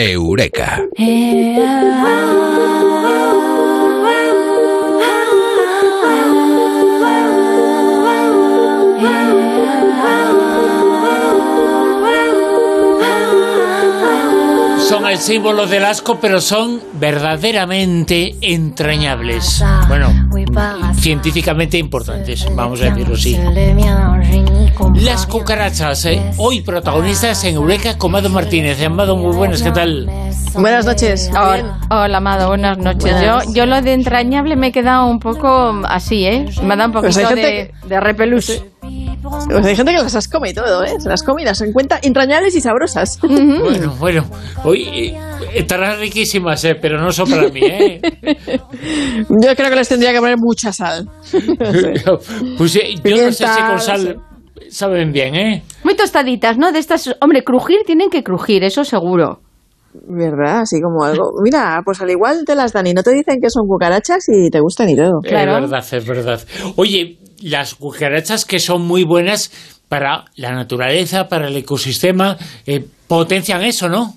Eureka. Son el símbolo del asco, pero son verdaderamente entrañables. Bueno, científicamente importantes, vamos a decirlo así. Las cucarachas, eh, hoy protagonistas en Eureka con Mado Martínez. Amado, muy buenas, ¿qué tal? Buenas noches. Hola, hola, Amado, buenas noches. Yo, yo lo de entrañable me he quedado un poco así, ¿eh? Me da un Pues poquito hay de, de repelús. Pues hay gente que las has come y todo, ¿eh? Se las come y las encuentra entrañables y sabrosas. Bueno, bueno, hoy eh, estarán riquísimas, eh, pero no son para mí, ¿eh? Yo creo que les tendría que poner mucha sal. Pues eh, yo no sé si con sal saben bien, ¿eh? Muy tostaditas, ¿no? De estas, hombre, crujir tienen que crujir, eso seguro. ¿Verdad? Así como algo. Mira, pues al igual te las dan y no te dicen que son cucarachas y te gustan y todo. Claro. Es verdad, es verdad. Oye, las cucarachas que son muy buenas para la naturaleza, para el ecosistema, eh, potencian eso, ¿no?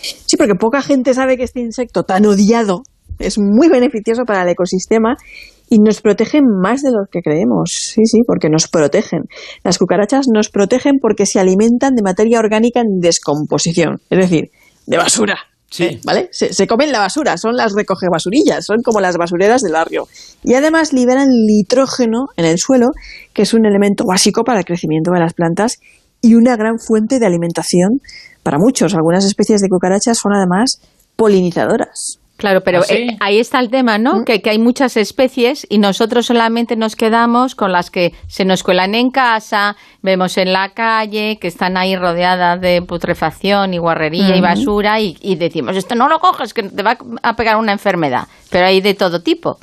Sí, porque poca gente sabe que este insecto tan odiado es muy beneficioso para el ecosistema y nos protegen más de lo que creemos. Sí, sí, porque nos protegen. Las cucarachas nos protegen porque se alimentan de materia orgánica en descomposición, es decir, de basura. Sí. Eh, ¿Vale? Se, se comen la basura, son las recoge basurillas, son como las basureras del barrio. Y además liberan nitrógeno en el suelo, que es un elemento básico para el crecimiento de las plantas y una gran fuente de alimentación para muchos. Algunas especies de cucarachas son además polinizadoras. Claro, pero eh, ahí está el tema, ¿no? Que, que hay muchas especies y nosotros solamente nos quedamos con las que se nos cuelan en casa, vemos en la calle, que están ahí rodeadas de putrefacción y guarrería y basura y, y decimos, esto no lo coges, que te va a pegar una enfermedad. Pero hay de todo tipo.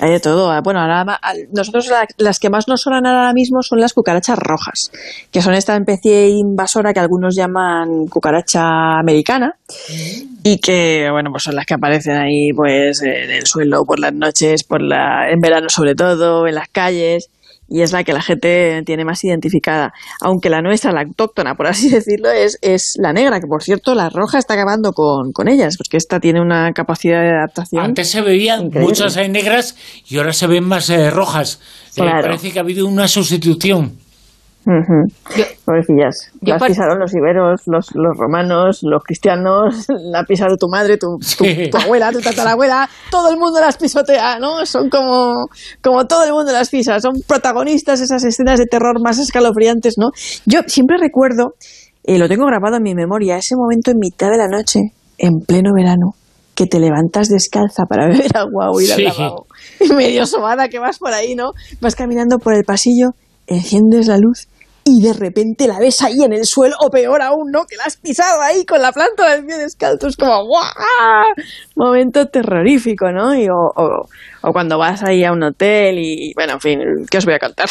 Hay de todo. Bueno, ahora nosotros la- las que más nos sonan ahora mismo son las cucarachas rojas, que son esta especie invasora que algunos llaman cucaracha americana y que, bueno, pues son las que aparecen ahí pues en el suelo por las noches, por la, en verano sobre todo, en las calles y es la que la gente tiene más identificada. Aunque la nuestra, la autóctona, por así decirlo, es, es la negra, que por cierto la roja está acabando con, con ellas, porque esta tiene una capacidad de adaptación. Antes se veían Increíble. muchas eh, negras y ahora se ven más eh, rojas. Eh, Claro. parece que ha habido una sustitución. Ujú. Yo- Pobrecillas. yo Las pisaron los iberos, los, los romanos, los cristianos, la ha pisado tu madre, tu, tu, Sí. tu abuela, tu tatarabuela, todo el mundo las pisotea, ¿no? Son como, como todo el mundo las pisa, son protagonistas esas escenas de terror más escalofriantes, ¿no? Yo siempre recuerdo, eh, lo tengo grabado en mi memoria, ese momento en mitad de la noche, en pleno verano, que te levantas descalza para beber agua o ir Sí. al lavabo. Y medio sobada que vas por ahí, ¿no? Vas caminando por el pasillo, enciendes la luz y de repente la ves ahí en el suelo, o peor aún, ¿no? Que la has pisado ahí con la planta del pie descalzo. Es como ¡guau! Momento terrorífico, ¿no? Y, o, o- o cuando vas ahí a un hotel y, bueno, en fin, ¿qué os voy a contar?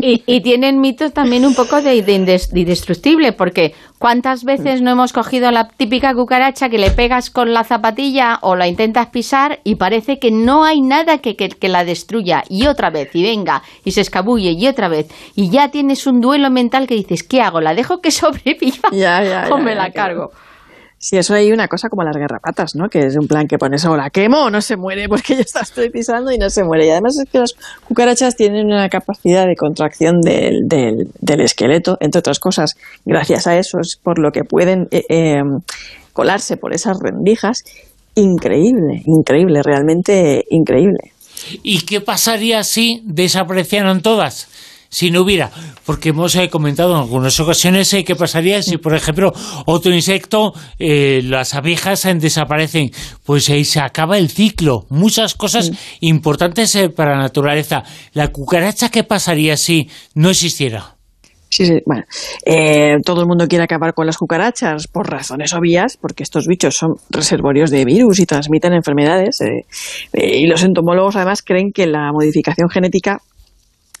Y, y tienen mitos también un poco de, de indes- de indestructible, porque ¿cuántas veces no hemos cogido la típica cucaracha que le pegas con la zapatilla o la intentas pisar y parece que no hay nada que, que- que la destruya? Y otra vez, y venga, y se escabulle, y otra vez. Y ya tienes un duelo mental que dices, ¿qué hago? ¿La dejo que sobreviva Ya, ya, o me la claro. Si eso hay una cosa como las garrapatas, ¿no? Que es un plan que pones la quemo o no se muere porque yo la estoy pisando y no se muere. Y además es que las cucarachas tienen una capacidad de contracción del, del, esqueleto, entre otras cosas. Gracias a eso es por lo que pueden eh, eh, colarse por esas rendijas. Increíble, increíble, realmente increíble. ¿Y qué pasaría si desaparecieran todas? Si no hubiera, porque hemos eh, comentado en algunas ocasiones eh, qué pasaría si, por ejemplo, otro insecto, eh, las abejas eh, desaparecen, pues ahí se acaba el ciclo. Muchas cosas importantes eh, para la naturaleza. La cucaracha, ¿qué pasaría si no existiera? Sí, sí, bueno, eh, todo el mundo quiere acabar con las cucarachas por razones obvias, porque estos bichos son reservorios de virus y transmiten enfermedades. eh, eh, y los entomólogos además creen que la modificación genética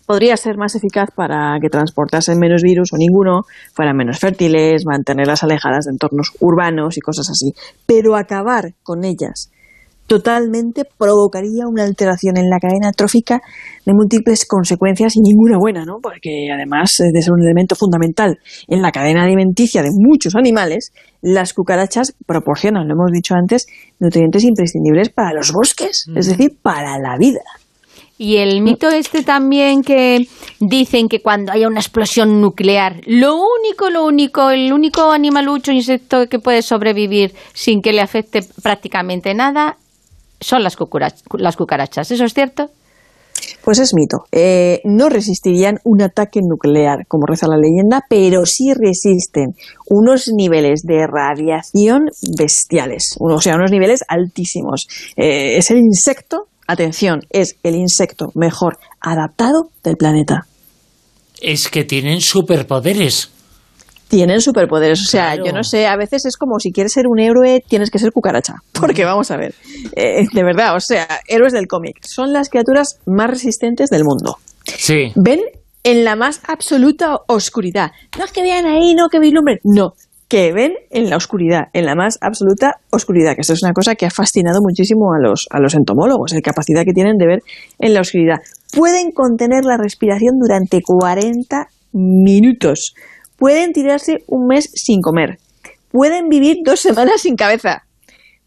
podría ser más eficaz para que transportasen menos virus o ninguno, fueran menos fértiles, mantenerlas alejadas de entornos urbanos y cosas así. Pero acabar con ellas totalmente provocaría una alteración en la cadena trófica de múltiples consecuencias y ninguna buena, ¿no? Porque además de ser un elemento fundamental en la cadena alimenticia de muchos animales, las cucarachas proporcionan, lo hemos dicho antes, nutrientes imprescindibles para los bosques, es decir, para la vida. Y el mito este también que dicen que cuando haya una explosión nuclear, lo único, lo único, el único animalucho, insecto que puede sobrevivir sin que le afecte prácticamente nada son las, cucarachas. ¿Eso es cierto? Pues es mito. Eh, no resistirían un ataque nuclear, como reza la leyenda, pero sí resisten unos niveles de radiación bestiales, o sea, unos niveles altísimos. Eh, es el insecto, atención, es el insecto mejor adaptado del planeta. Es que tienen superpoderes tienen superpoderes. O sea, yo no sé, a veces es como si quieres ser un héroe, tienes que ser cucaracha. Porque vamos a ver, eh, de verdad, o sea, héroes del cómic. Son las criaturas más resistentes del mundo. Sí. Ven en la más absoluta oscuridad. No es que vean ahí, no que vislumbren. No, que ven en la oscuridad, en la más absoluta oscuridad, que esto es una cosa que ha fascinado muchísimo a los, a los entomólogos, la capacidad que tienen de ver en la oscuridad. Pueden contener la respiración durante 40 minutos pueden tirarse un mes sin comer, pueden vivir dos semanas sin cabeza.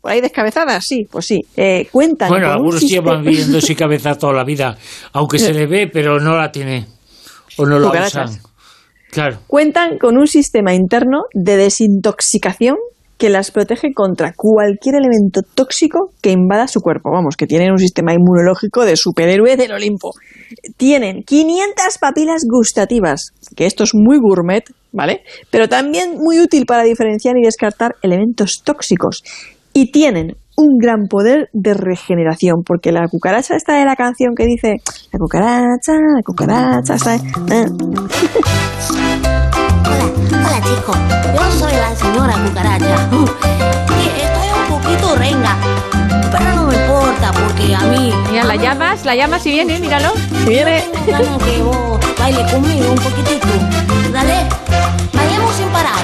¿Por ahí descabezadas? Sí, pues sí. Eh, cuentan. Bueno, algunos llevan viviendo sin cabeza toda la vida, aunque se le ve, pero no la tiene. O no lo usan. Cuentan con un sistema interno de desintoxicación que las protege contra cualquier elemento tóxico que invada su cuerpo. Vamos, que tienen un sistema inmunológico de superhéroe del Olimpo. Tienen 500 papilas gustativas, que esto es muy gourmet, ¿vale? Pero también muy útil para diferenciar y descartar elementos tóxicos. Y tienen un gran poder de regeneración, porque la cucaracha está de la canción que dice, la cucaracha, la cucaracha, está... Hola, hola chicos, yo soy la señora cucaracha. Y estoy un poquito renga, pero no me importa porque a mí... Mira, la llamas, la llamas y viene, míralo. Viene. que vos baile conmigo un poquitito. Dale, vayamos sin parar.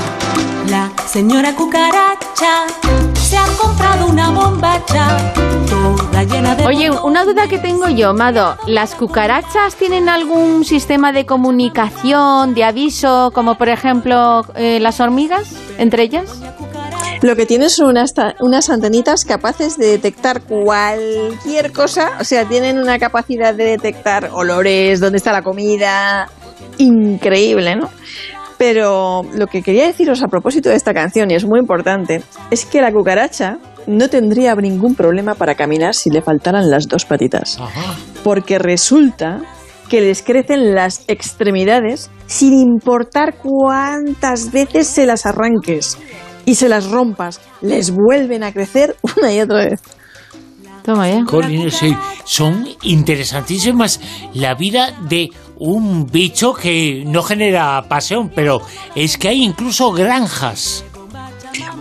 La señora cucaracha se ha comprado una bombacha toda llena de... Oye, una duda que tengo yo, Mado. ¿Las cucarachas tienen algún sistema de comunicación, de aviso, como por ejemplo eh, las hormigas, entre ellas? Lo que tienen son unas, unas antenitas capaces de detectar cualquier cosa, o sea, tienen una capacidad de detectar olores, dónde está la comida, increíble, ¿no? Pero lo que quería deciros a propósito de esta canción, y es muy importante, es que la cucaracha no tendría ningún problema para caminar si le faltaran las dos patitas. Porque resulta que les crecen las extremidades sin importar cuántas veces se las arranques y se las rompas, les vuelven a crecer una y otra vez. Toma ya. son interesantísimas la vida de un bicho que no genera pasión, pero es que hay incluso granjas.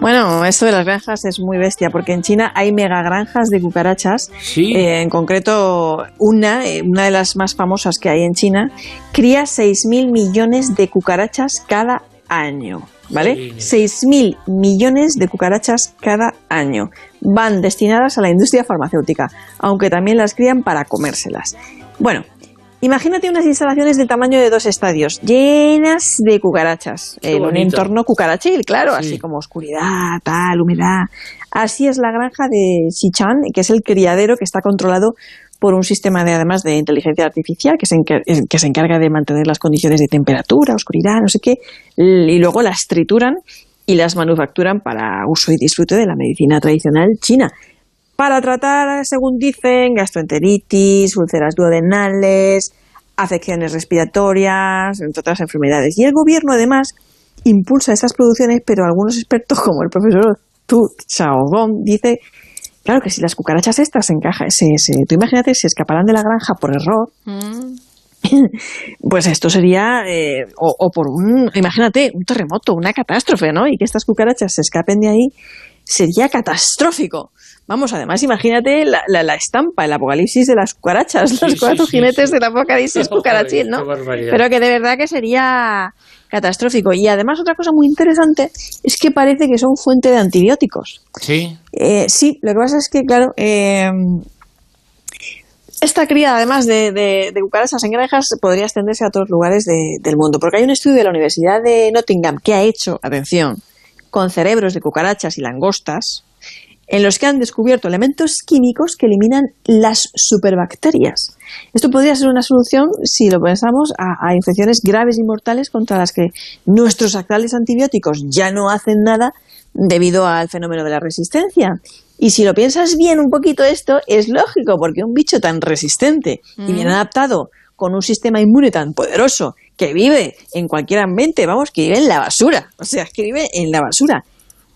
Bueno, esto de las granjas es muy bestia, porque en China hay mega granjas de cucarachas. Sí. Eh, en concreto, una, eh, una de las más famosas que hay en China, cría 6.000 millones de cucarachas cada año. ¿Vale? 6.000 millones de cucarachas cada año. Van destinadas a la industria farmacéutica, aunque también las crían para comérselas. Bueno, Imagínate unas instalaciones del tamaño de dos estadios, llenas de cucarachas, en un entorno cucarachil, claro, así como oscuridad, tal, humedad. Así es la granja de Xichan, que es el criadero que está controlado por un sistema de además de inteligencia artificial que se, que se encarga de mantener las condiciones de temperatura, oscuridad, no sé qué, y luego las trituran y las manufacturan para uso y disfrute de la medicina tradicional china para tratar, según dicen, gastroenteritis, úlceras duodenales, afecciones respiratorias, entre otras enfermedades. Y el gobierno, además, impulsa estas producciones, pero algunos expertos, como el profesor Tu Xiaogong, dice, claro que si las cucarachas estas se encajan, se, tú imagínate, se escaparán de la granja por error, mm. pues esto sería, eh, o, o, por un, imagínate, un terremoto, una catástrofe, ¿no? Y que estas cucarachas se escapen de ahí sería catastrófico. Vamos, además, imagínate la, la- la estampa, el apocalipsis de las cucarachas, los cuatro sí, jinetes del apocalipsis cucarachil, ¿no? Pero que de verdad que sería catastrófico. Y además, otra cosa muy interesante es que parece que son fuente de antibióticos. Sí. Eh, sí, lo que pasa es que, claro, eh, esta cría, además de, de- de cucarachas en granjas, podría extenderse a otros lugares de- del mundo. Porque hay un estudio de la Universidad de Nottingham que ha hecho, atención, con cerebros de cucarachas y langostas, en los que han descubierto elementos químicos que eliminan las superbacterias. Esto podría ser una solución, si lo pensamos, a, a infecciones graves y mortales contra las que nuestros actuales antibióticos ya no hacen nada debido al fenómeno de la resistencia. Y si lo piensas bien un poquito esto, es lógico, porque un bicho tan resistente y bien adaptado, con un sistema inmune tan poderoso, que vive en cualquier ambiente, vamos, que vive en la basura, o sea, que vive en la basura,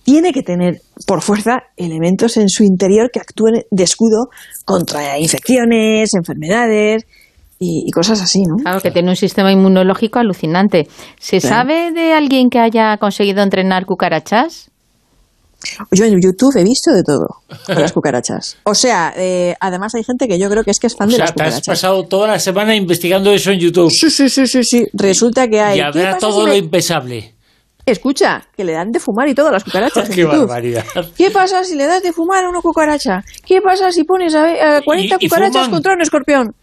tiene que tener por fuerza elementos en su interior que actúen de escudo contra infecciones, enfermedades y, y cosas así, ¿no? Claro, que tiene un sistema inmunológico alucinante. ¿Se Claro. sabe de alguien que haya conseguido entrenar cucarachas? Yo en YouTube he visto de todo con las cucarachas. O sea, eh, además hay gente que yo creo que es que es fan O de sea, las te has cucarachas. pasado toda la semana investigando eso en YouTube. Sí, sí, sí, sí, sí. Resulta que hay. Y ¿Qué habrá todo si lo me- impensable. Escucha, que le dan de fumar y todo a las cucarachas. Qué YouTube. barbaridad. ¿Qué pasa si le das de fumar a una cucaracha? ¿Qué pasa si pones a, a 40 ¿Y- cucarachas contra un escorpión?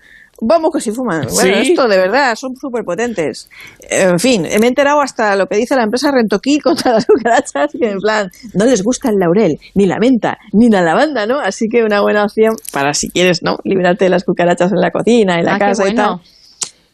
Vamos que sí fuman. Bueno, ¿Sí? esto de verdad, son súper potentes. En fin, me he enterado hasta lo que dice la empresa Rentoquil contra las cucarachas, que en plan, no les gusta el laurel, ni la menta, ni la lavanda, ¿no? Así que una buena opción para si quieres, ¿no? Librarte de las cucarachas en la cocina, en la Ah, qué casa y tal.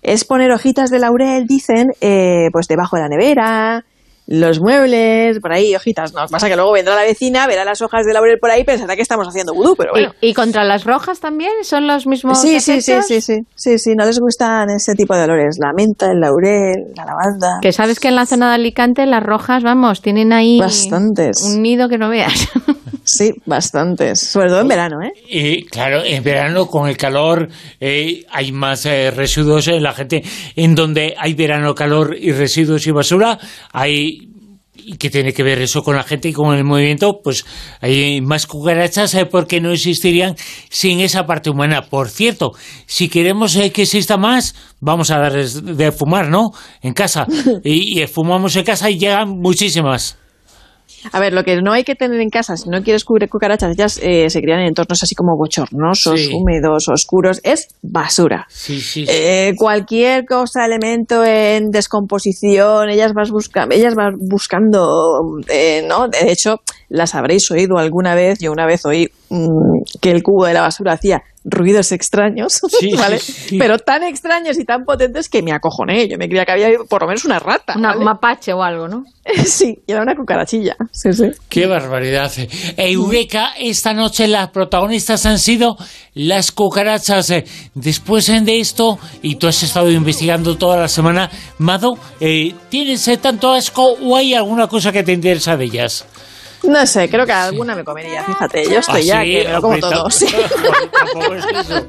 Es poner hojitas de laurel, dicen, eh, pues debajo de la nevera, los muebles, por ahí, hojitas. No, pasa que luego vendrá la vecina, verá las hojas de laurel por ahí y pensará que estamos haciendo vudú, pero bueno. ¿Y, y contra las rojas también? ¿Son los mismos Sí, sí, sí, sí, sí, sí, sí, no les gustan ese tipo de olores, la menta, el laurel, la lavanda. Que sabes que en la zona de Alicante las rojas, vamos, tienen ahí Bastantes. un nido que no veas. Sí, bastantes, sobre todo en verano, ¿eh? Y claro, en verano con el calor eh, hay más eh, residuos en la gente. En donde hay verano, calor y residuos y basura, hay que tiene que ver eso con la gente y con el movimiento, pues hay más cucarachas eh, porque no existirían sin esa parte humana. Por cierto, si queremos eh, que exista más, vamos a darles de fumar, ¿no? En casa. Y, y fumamos en casa y llegan muchísimas. A ver, lo que no hay que tener en casa, si no quieres cubrir cucarachas, ellas eh, se crían en entornos así como bochornosos, Sí. húmedos, oscuros, es basura. Sí, sí. Eh, cualquier cosa, elemento en descomposición, ellas vas buscando, ellas van buscando, eh, ¿no? De hecho, las habréis oído alguna vez. Yo una vez oí mm, que el cubo de la basura hacía ruidos extraños, Sí, ¿vale? sí, sí. Pero tan extraños y tan potentes que me acojoné. Yo me creía que había por lo menos una rata. Una ¿vale? mapache o algo, ¿no? sí, y era una cucarachilla. Sí, sí. Qué barbaridad. Eureka, esta noche las protagonistas han sido las cucarachas. Después de esto, y tú has estado investigando toda la semana, Mado, eh, ¿tienes eh, tanto asco o hay alguna cosa que te interesa de ellas? No sé, creo que alguna me comería, fíjate. Yo estoy ¿Ah, ya sí? que me lo como Hombre, todo. tam- sí. Tampoco es eso.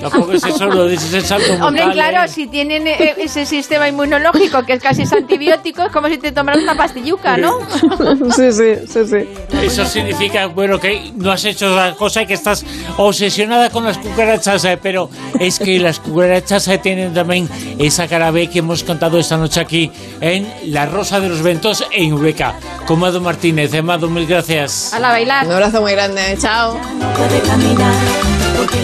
Tampoco es eso lo de ese salto Hombre, claro, eh. si tienen eh, ese sistema inmunológico que es casi es antibiótico, es como si te tomaras una pastilluca, ¿no? sí, sí, sí, sí. Eso significa, bueno, que no has hecho la cosa y que estás obsesionada con las cucarachas, eh, pero es que las cucarachas eh, tienen también esa cara B que hemos contado esta noche aquí en La Rosa de los Ventos en Eureka. Con Mado Martínez. Mado, mil gracias. A la bailar. Un abrazo muy grande. Chao. no puede caminar.